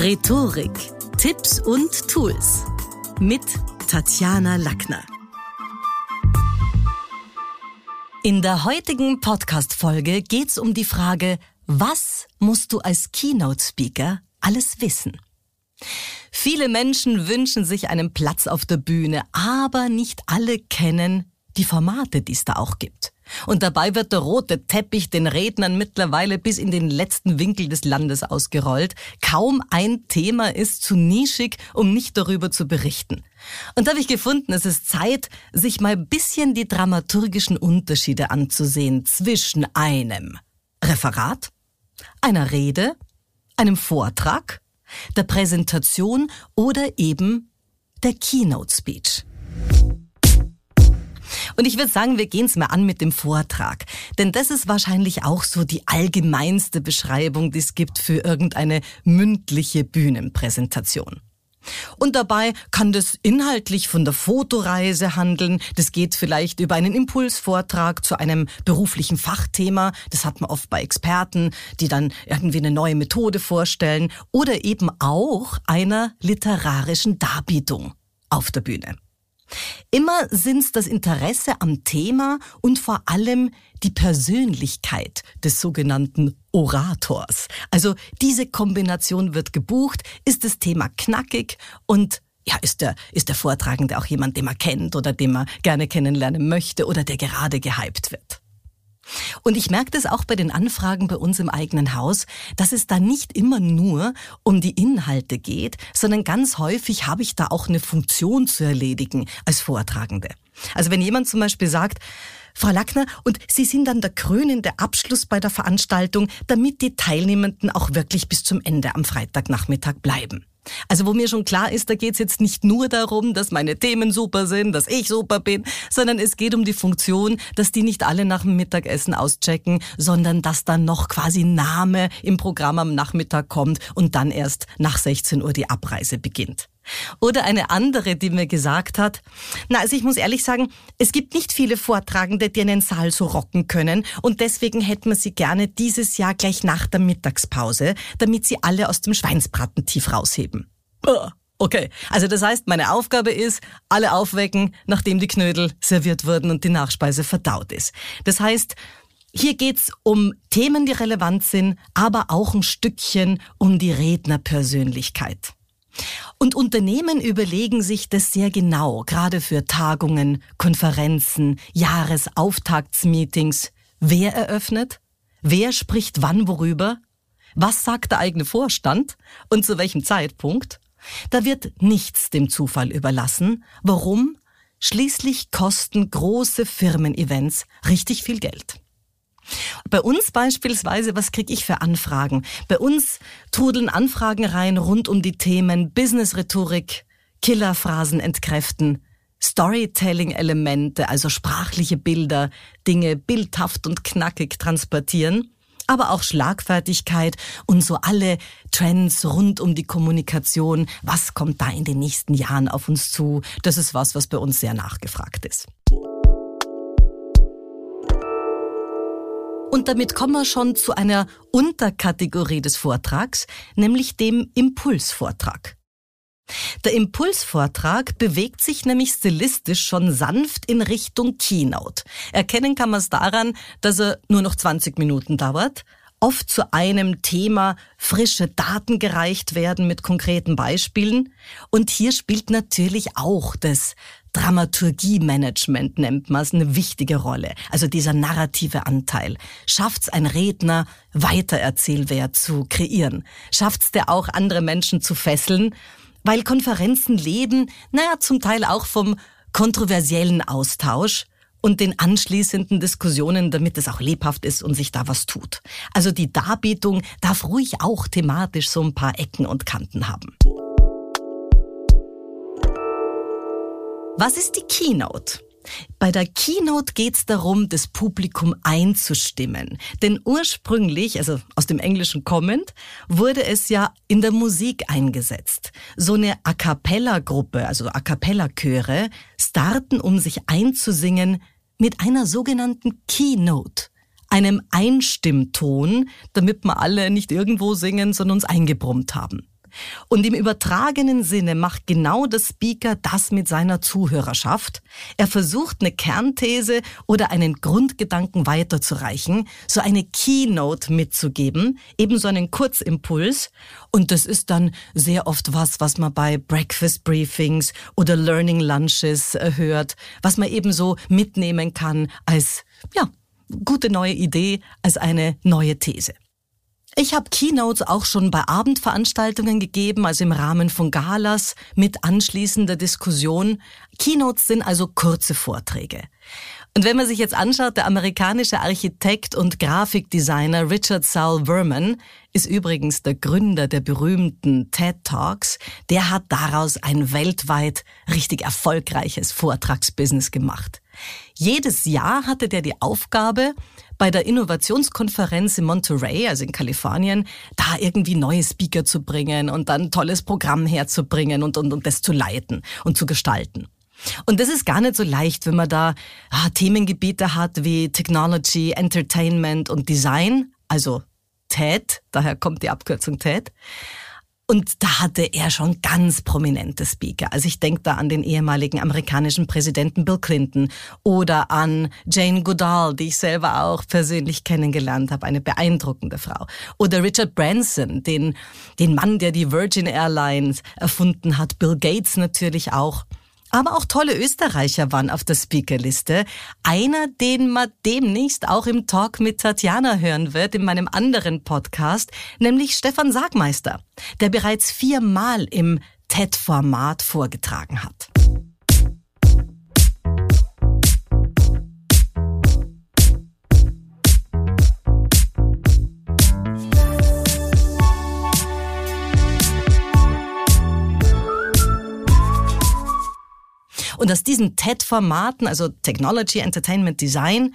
Rhetorik, Tipps und Tools mit Tatjana Lackner. In der heutigen Podcast-Folge geht's um die Frage, was musst du als Keynote-Speaker alles wissen? Viele Menschen wünschen sich einen Platz auf der Bühne, aber nicht alle kennen die Formate, die es da auch gibt. Und dabei wird der rote Teppich den Rednern mittlerweile bis in den letzten Winkel des Landes ausgerollt. Kaum ein Thema ist zu nischig, um nicht darüber zu berichten. Und da habe ich gefunden, es ist Zeit, sich mal bisschen die dramaturgischen Unterschiede anzusehen zwischen einem Referat, einer Rede, einem Vortrag, der Präsentation oder eben der Keynote Speech. Und ich würde sagen, wir gehen es mal an mit dem Vortrag. Denn das ist wahrscheinlich auch so die allgemeinste Beschreibung, die es gibt für irgendeine mündliche Bühnenpräsentation. Und dabei kann das inhaltlich von der Fotoreise handeln. Das geht vielleicht über einen Impulsvortrag zu einem beruflichen Fachthema. Das hat man oft bei Experten, die dann irgendwie eine neue Methode vorstellen. Oder eben auch einer literarischen Darbietung auf der Bühne. Immer sind's das Interesse am Thema und vor allem die Persönlichkeit des sogenannten Orators. Also diese Kombination wird gebucht, ist das Thema knackig und ja, ist der, ist der Vortragende auch jemand, den man kennt oder den man gerne kennenlernen möchte oder der gerade gehypt wird. Und ich merke das auch bei den Anfragen bei uns im eigenen Haus, dass es da nicht immer nur um die Inhalte geht, sondern ganz häufig habe ich da auch eine Funktion zu erledigen als Vortragende. Also wenn jemand zum Beispiel sagt, Frau Lackner, und Sie sind dann der krönende Abschluss bei der Veranstaltung, damit die Teilnehmenden auch wirklich bis zum Ende am Freitagnachmittag bleiben. Also wo mir schon klar ist, da geht es jetzt nicht nur darum, dass meine Themen super sind, dass ich super bin, sondern es geht um die Funktion, dass die nicht alle nach dem Mittagessen auschecken, sondern dass dann noch quasi Name im Programm am Nachmittag kommt und dann erst nach 16 Uhr die Abreise beginnt. Oder eine andere, die mir gesagt hat, na, also ich muss ehrlich sagen, es gibt nicht viele Vortragende, die einen Saal so rocken können und deswegen hätten wir sie gerne dieses Jahr gleich nach der Mittagspause, damit sie alle aus dem Schweinsbraten tief rausheben. Okay, also das heißt, meine Aufgabe ist, alle aufwecken, nachdem die Knödel serviert wurden und die Nachspeise verdaut ist. Das heißt, hier geht's um Themen, die relevant sind, aber auch ein Stückchen um die Rednerpersönlichkeit. Und Unternehmen überlegen sich das sehr genau, gerade für Tagungen, Konferenzen, Jahresauftaktsmeetings. Wer eröffnet? Wer spricht wann worüber? Was sagt der eigene Vorstand und zu welchem Zeitpunkt? Da wird nichts dem Zufall überlassen. Warum? Schließlich kosten große Firmen-Events richtig viel Geld. Bei uns beispielsweise, was kriege ich für Anfragen? Bei uns trudeln Anfragen rein rund um die Themen Business-Rhetorik, Killerphrasen entkräften, Storytelling-Elemente, also sprachliche Bilder, Dinge bildhaft und knackig transportieren, aber auch Schlagfertigkeit und so alle Trends rund um die Kommunikation. Was kommt da in den nächsten Jahren auf uns zu? Das ist was, was bei uns sehr nachgefragt ist. Und damit kommen wir schon zu einer Unterkategorie des Vortrags, nämlich dem Impulsvortrag. Der Impulsvortrag bewegt sich nämlich stilistisch schon sanft in Richtung Keynote. Erkennen kann man es daran, dass er nur noch 20 Minuten dauert, oft zu einem Thema frische Daten gereicht werden mit konkreten Beispielen. Und hier spielt natürlich auch das Dramaturgie-Management nennt man es, eine wichtige Rolle. Also dieser narrative Anteil. Schafft's ein Redner, Weitererzählwert zu kreieren? Schafft's der auch, andere Menschen zu fesseln? Weil Konferenzen leben, naja, zum Teil auch vom kontroversiellen Austausch und den anschließenden Diskussionen, damit es auch lebhaft ist und sich da was tut. Also die Darbietung darf ruhig auch thematisch so ein paar Ecken und Kanten haben. Was ist die Keynote? Bei der Keynote geht es darum, das Publikum einzustimmen. Denn ursprünglich, also aus dem Englischen kommend, wurde es ja in der Musik eingesetzt. So eine A cappella-Gruppe, also A cappella-Chöre, starten, um sich einzusingen, mit einer sogenannten Keynote einem Einstimmton, damit wir alle nicht irgendwo singen, sondern uns eingebrummt haben. Und im übertragenen Sinne macht genau der Speaker das mit seiner Zuhörerschaft. Er versucht eine Kernthese oder einen Grundgedanken weiterzureichen, so eine Keynote mitzugeben, ebenso einen Kurzimpuls. Und das ist dann sehr oft was, was man bei Breakfast Briefings oder Learning Lunches äh, hört, was man ebenso mitnehmen kann als, ja, gute neue Idee, als eine neue These. Ich habe Keynotes auch schon bei Abendveranstaltungen gegeben, also im Rahmen von Galas mit anschließender Diskussion. Keynotes sind also kurze Vorträge. Und wenn man sich jetzt anschaut, der amerikanische Architekt und Grafikdesigner Richard Saul Verman ist übrigens der Gründer der berühmten TED Talks. Der hat daraus ein weltweit richtig erfolgreiches Vortragsbusiness gemacht. Jedes Jahr hatte der die Aufgabe, bei der Innovationskonferenz in Monterey, also in Kalifornien, da irgendwie neue Speaker zu bringen und dann tolles Programm herzubringen und, und, und das zu leiten und zu gestalten. Und das ist gar nicht so leicht, wenn man da ah, Themengebiete hat wie Technology, Entertainment und Design, also TED, daher kommt die Abkürzung TED. Und da hatte er schon ganz prominente Speaker. Also ich denke da an den ehemaligen amerikanischen Präsidenten Bill Clinton oder an Jane Goodall, die ich selber auch persönlich kennengelernt habe, eine beeindruckende Frau. Oder Richard Branson, den, den Mann, der die Virgin Airlines erfunden hat, Bill Gates natürlich auch. Aber auch tolle Österreicher waren auf der Speakerliste. Einer, den man demnächst auch im Talk mit Tatjana hören wird, in meinem anderen Podcast, nämlich Stefan Sagmeister, der bereits viermal im TED-Format vorgetragen hat. Und aus diesen TED-Formaten, also Technology, Entertainment, Design,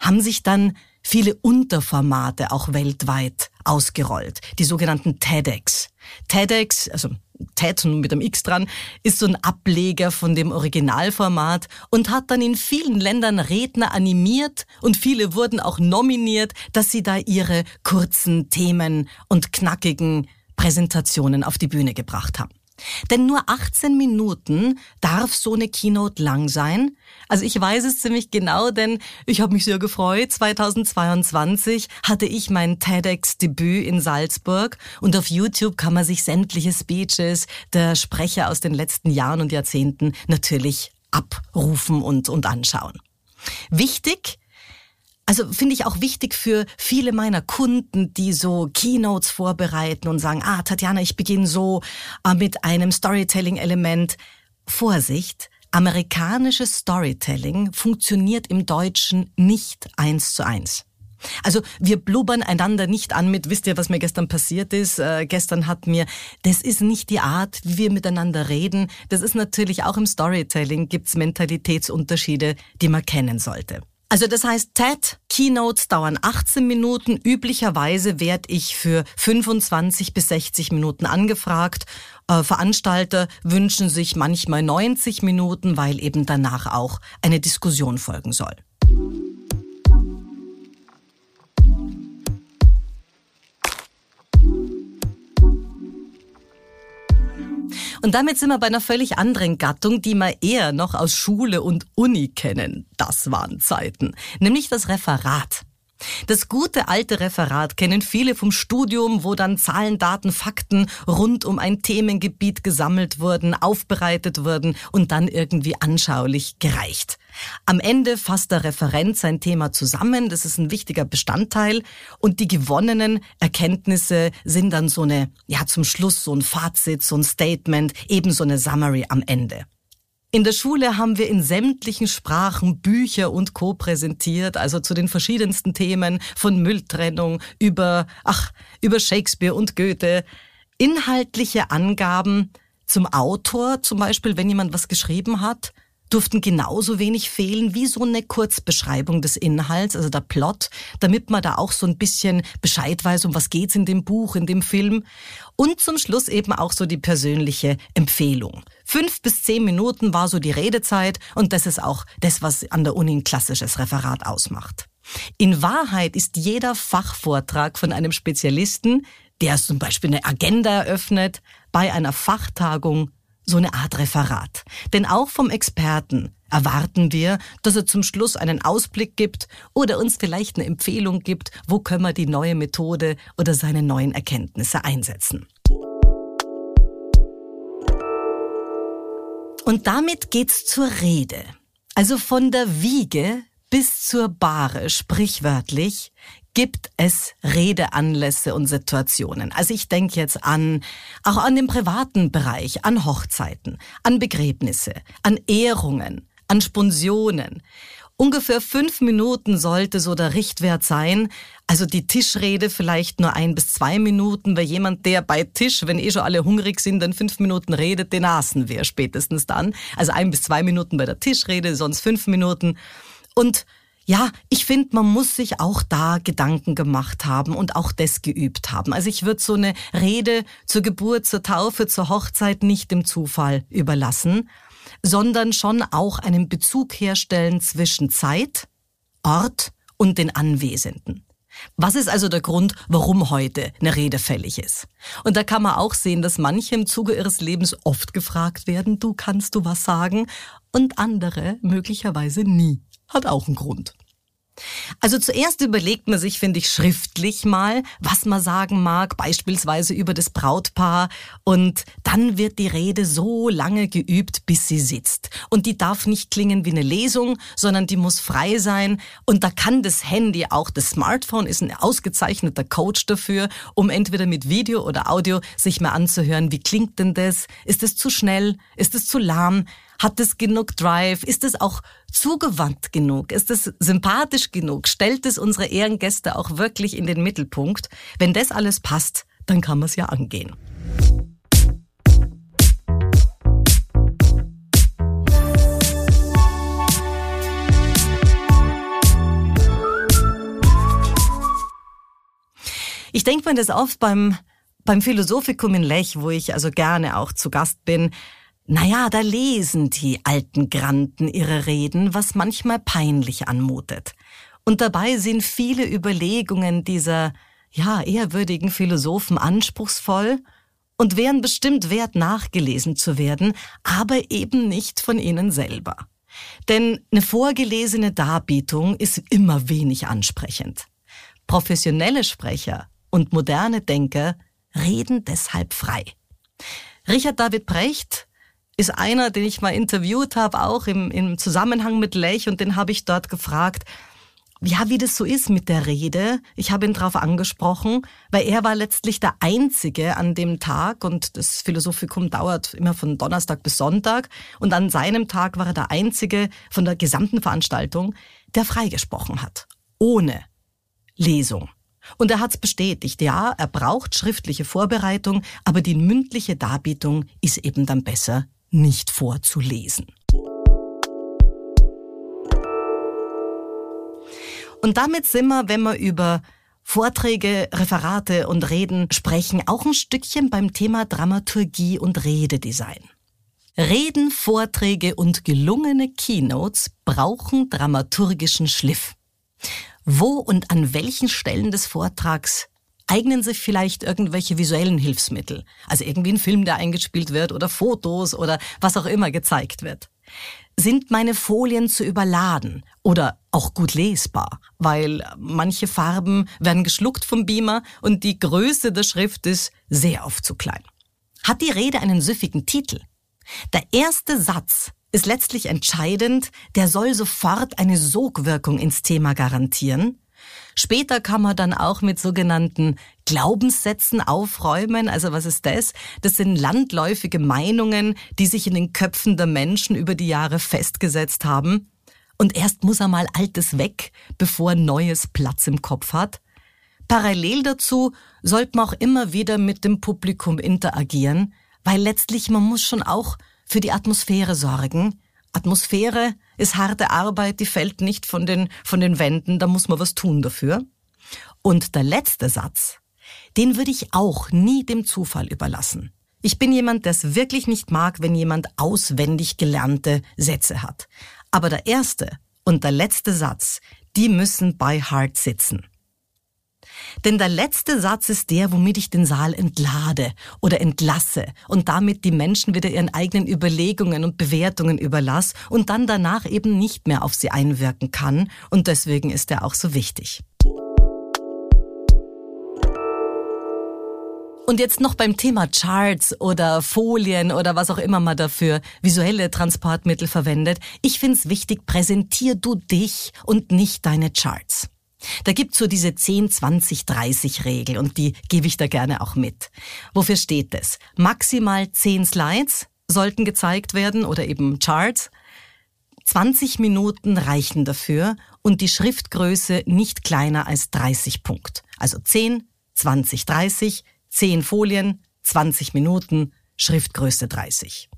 haben sich dann viele Unterformate auch weltweit ausgerollt. Die sogenannten TEDx. TEDx, also TED mit einem X dran, ist so ein Ableger von dem Originalformat und hat dann in vielen Ländern Redner animiert und viele wurden auch nominiert, dass sie da ihre kurzen Themen und knackigen Präsentationen auf die Bühne gebracht haben. Denn nur 18 Minuten darf so eine Keynote lang sein. Also ich weiß es ziemlich genau, denn ich habe mich sehr gefreut. 2022 hatte ich mein TEDx-Debüt in Salzburg und auf YouTube kann man sich sämtliche Speeches der Sprecher aus den letzten Jahren und Jahrzehnten natürlich abrufen und, und anschauen. Wichtig, also finde ich auch wichtig für viele meiner Kunden, die so Keynotes vorbereiten und sagen, ah, Tatjana, ich beginne so äh, mit einem Storytelling-Element. Vorsicht, amerikanisches Storytelling funktioniert im Deutschen nicht eins zu eins. Also wir blubbern einander nicht an mit, wisst ihr, was mir gestern passiert ist? Äh, gestern hat mir, das ist nicht die Art, wie wir miteinander reden. Das ist natürlich auch im Storytelling gibt's Mentalitätsunterschiede, die man kennen sollte. Also das heißt, TED Keynotes dauern 18 Minuten. Üblicherweise werde ich für 25 bis 60 Minuten angefragt. Äh, Veranstalter wünschen sich manchmal 90 Minuten, weil eben danach auch eine Diskussion folgen soll. Und damit sind wir bei einer völlig anderen Gattung, die wir eher noch aus Schule und Uni kennen. Das waren Zeiten. Nämlich das Referat. Das gute alte Referat kennen viele vom Studium, wo dann Zahlen, Daten, Fakten rund um ein Themengebiet gesammelt wurden, aufbereitet wurden und dann irgendwie anschaulich gereicht. Am Ende fasst der Referent sein Thema zusammen, das ist ein wichtiger Bestandteil und die gewonnenen Erkenntnisse sind dann so eine, ja zum Schluss so ein Fazit, so ein Statement, ebenso eine Summary am Ende. In der Schule haben wir in sämtlichen Sprachen Bücher und Co. präsentiert, also zu den verschiedensten Themen von Mülltrennung über, ach, über Shakespeare und Goethe. Inhaltliche Angaben zum Autor, zum Beispiel, wenn jemand was geschrieben hat, durften genauso wenig fehlen wie so eine Kurzbeschreibung des Inhalts, also der Plot, damit man da auch so ein bisschen Bescheid weiß, um was geht's in dem Buch, in dem Film. Und zum Schluss eben auch so die persönliche Empfehlung. Fünf bis zehn Minuten war so die Redezeit und das ist auch das, was an der Uni ein klassisches Referat ausmacht. In Wahrheit ist jeder Fachvortrag von einem Spezialisten der zum Beispiel eine Agenda eröffnet, bei einer Fachtagung so eine Art Referat. Denn auch vom Experten erwarten wir, dass er zum Schluss einen Ausblick gibt oder uns vielleicht eine Empfehlung gibt, wo können wir die neue Methode oder seine neuen Erkenntnisse einsetzen. Und damit geht's zur Rede. Also von der Wiege bis zur Bahre, sprichwörtlich, gibt es Redeanlässe und Situationen. Also ich denke jetzt an, auch an den privaten Bereich, an Hochzeiten, an Begräbnisse, an Ehrungen, an Sponsionen. Ungefähr fünf Minuten sollte so der Richtwert sein. Also die Tischrede vielleicht nur ein bis zwei Minuten, weil jemand, der bei Tisch, wenn eh schon alle hungrig sind, dann fünf Minuten redet, den aßen wir spätestens dann. Also ein bis zwei Minuten bei der Tischrede, sonst fünf Minuten. Und ja, ich finde, man muss sich auch da Gedanken gemacht haben und auch das geübt haben. Also ich würde so eine Rede zur Geburt, zur Taufe, zur Hochzeit nicht dem Zufall überlassen, sondern schon auch einen Bezug herstellen zwischen Zeit, Ort und den Anwesenden. Was ist also der Grund, warum heute eine Rede fällig ist? Und da kann man auch sehen, dass manche im Zuge ihres Lebens oft gefragt werden, du kannst du was sagen, und andere möglicherweise nie hat auch einen Grund. Also zuerst überlegt man sich, finde ich, schriftlich mal, was man sagen mag, beispielsweise über das Brautpaar. Und dann wird die Rede so lange geübt, bis sie sitzt. Und die darf nicht klingen wie eine Lesung, sondern die muss frei sein. Und da kann das Handy, auch das Smartphone, ist ein ausgezeichneter Coach dafür, um entweder mit Video oder Audio sich mal anzuhören, wie klingt denn das? Ist es zu schnell? Ist es zu lahm? Hat es genug Drive? Ist es auch zugewandt genug? Ist es sympathisch genug? Stellt es unsere Ehrengäste auch wirklich in den Mittelpunkt? Wenn das alles passt, dann kann man es ja angehen. Ich denke mir das oft beim, beim Philosophikum in Lech, wo ich also gerne auch zu Gast bin. Naja, da lesen die alten Granden ihre Reden, was manchmal peinlich anmutet. Und dabei sind viele Überlegungen dieser, ja, ehrwürdigen Philosophen anspruchsvoll und wären bestimmt wert nachgelesen zu werden, aber eben nicht von ihnen selber. Denn eine vorgelesene Darbietung ist immer wenig ansprechend. Professionelle Sprecher und moderne Denker reden deshalb frei. Richard David Brecht ist einer, den ich mal interviewt habe, auch im, im Zusammenhang mit Lech und den habe ich dort gefragt, ja, wie das so ist mit der Rede. Ich habe ihn darauf angesprochen, weil er war letztlich der Einzige an dem Tag und das Philosophikum dauert immer von Donnerstag bis Sonntag und an seinem Tag war er der Einzige von der gesamten Veranstaltung, der freigesprochen hat. Ohne Lesung. Und er hat's bestätigt, ja, er braucht schriftliche Vorbereitung, aber die mündliche Darbietung ist eben dann besser nicht vorzulesen. Und damit sind wir, wenn wir über Vorträge, Referate und Reden sprechen, auch ein Stückchen beim Thema Dramaturgie und Rededesign. Reden, Vorträge und gelungene Keynotes brauchen dramaturgischen Schliff. Wo und an welchen Stellen des Vortrags eignen sich vielleicht irgendwelche visuellen Hilfsmittel. Also irgendwie ein Film, der eingespielt wird oder Fotos oder was auch immer gezeigt wird. Sind meine Folien zu überladen oder auch gut lesbar, weil manche Farben werden geschluckt vom Beamer und die Größe der Schrift ist sehr oft zu klein. Hat die Rede einen süffigen Titel? Der erste Satz ist letztlich entscheidend, der soll sofort eine Sogwirkung ins Thema garantieren Später kann man dann auch mit sogenannten Glaubenssätzen aufräumen. Also was ist das? Das sind landläufige Meinungen, die sich in den Köpfen der Menschen über die Jahre festgesetzt haben. Und erst muss er mal Altes weg, bevor Neues Platz im Kopf hat. Parallel dazu sollte man auch immer wieder mit dem Publikum interagieren, weil letztlich man muss schon auch für die Atmosphäre sorgen. Atmosphäre ist harte Arbeit, die fällt nicht von den, von den Wänden, da muss man was tun dafür. Und der letzte Satz, den würde ich auch nie dem Zufall überlassen. Ich bin jemand, der es wirklich nicht mag, wenn jemand auswendig gelernte Sätze hat. Aber der erste und der letzte Satz, die müssen bei Heart sitzen. Denn der letzte Satz ist der, womit ich den Saal entlade oder entlasse und damit die Menschen wieder ihren eigenen Überlegungen und Bewertungen überlasse und dann danach eben nicht mehr auf sie einwirken kann. Und deswegen ist er auch so wichtig. Und jetzt noch beim Thema Charts oder Folien oder was auch immer man dafür visuelle Transportmittel verwendet. Ich finde es wichtig, präsentier du dich und nicht deine Charts. Da gibt's so diese 10, 20, 30 Regel und die gebe ich da gerne auch mit. Wofür steht es? Maximal 10 Slides sollten gezeigt werden oder eben Charts. 20 Minuten reichen dafür und die Schriftgröße nicht kleiner als 30 Punkt. Also 10, 20, 30, 10 Folien, 20 Minuten, Schriftgröße 30.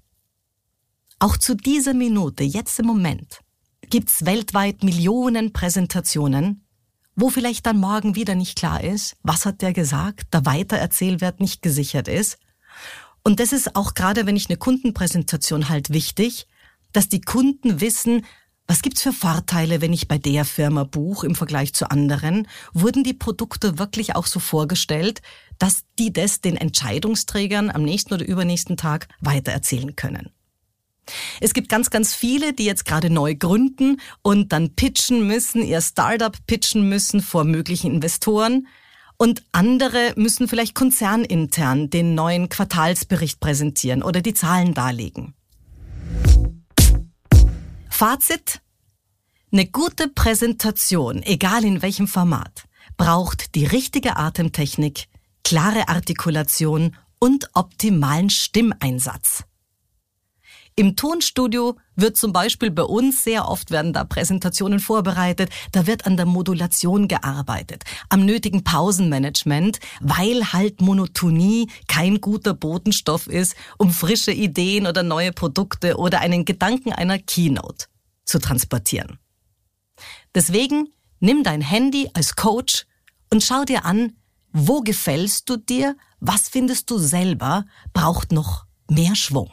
Auch zu dieser Minute, jetzt im Moment, gibt's weltweit Millionen Präsentationen, wo vielleicht dann morgen wieder nicht klar ist, was hat der gesagt, der Weitererzählwert nicht gesichert ist. Und das ist auch gerade, wenn ich eine Kundenpräsentation halt wichtig, dass die Kunden wissen, was gibt's für Vorteile, wenn ich bei der Firma buche im Vergleich zu anderen? Wurden die Produkte wirklich auch so vorgestellt, dass die das den Entscheidungsträgern am nächsten oder übernächsten Tag weitererzählen können? Es gibt ganz, ganz viele, die jetzt gerade neu gründen und dann pitchen müssen, ihr Startup pitchen müssen vor möglichen Investoren. Und andere müssen vielleicht konzernintern den neuen Quartalsbericht präsentieren oder die Zahlen darlegen. Fazit. Eine gute Präsentation, egal in welchem Format, braucht die richtige Atemtechnik, klare Artikulation und optimalen Stimmeinsatz. Im Tonstudio wird zum Beispiel bei uns sehr oft werden da Präsentationen vorbereitet, da wird an der Modulation gearbeitet, am nötigen Pausenmanagement, weil halt Monotonie kein guter Botenstoff ist, um frische Ideen oder neue Produkte oder einen Gedanken einer Keynote zu transportieren. Deswegen nimm dein Handy als Coach und schau dir an, wo gefällst du dir, was findest du selber, braucht noch mehr Schwung.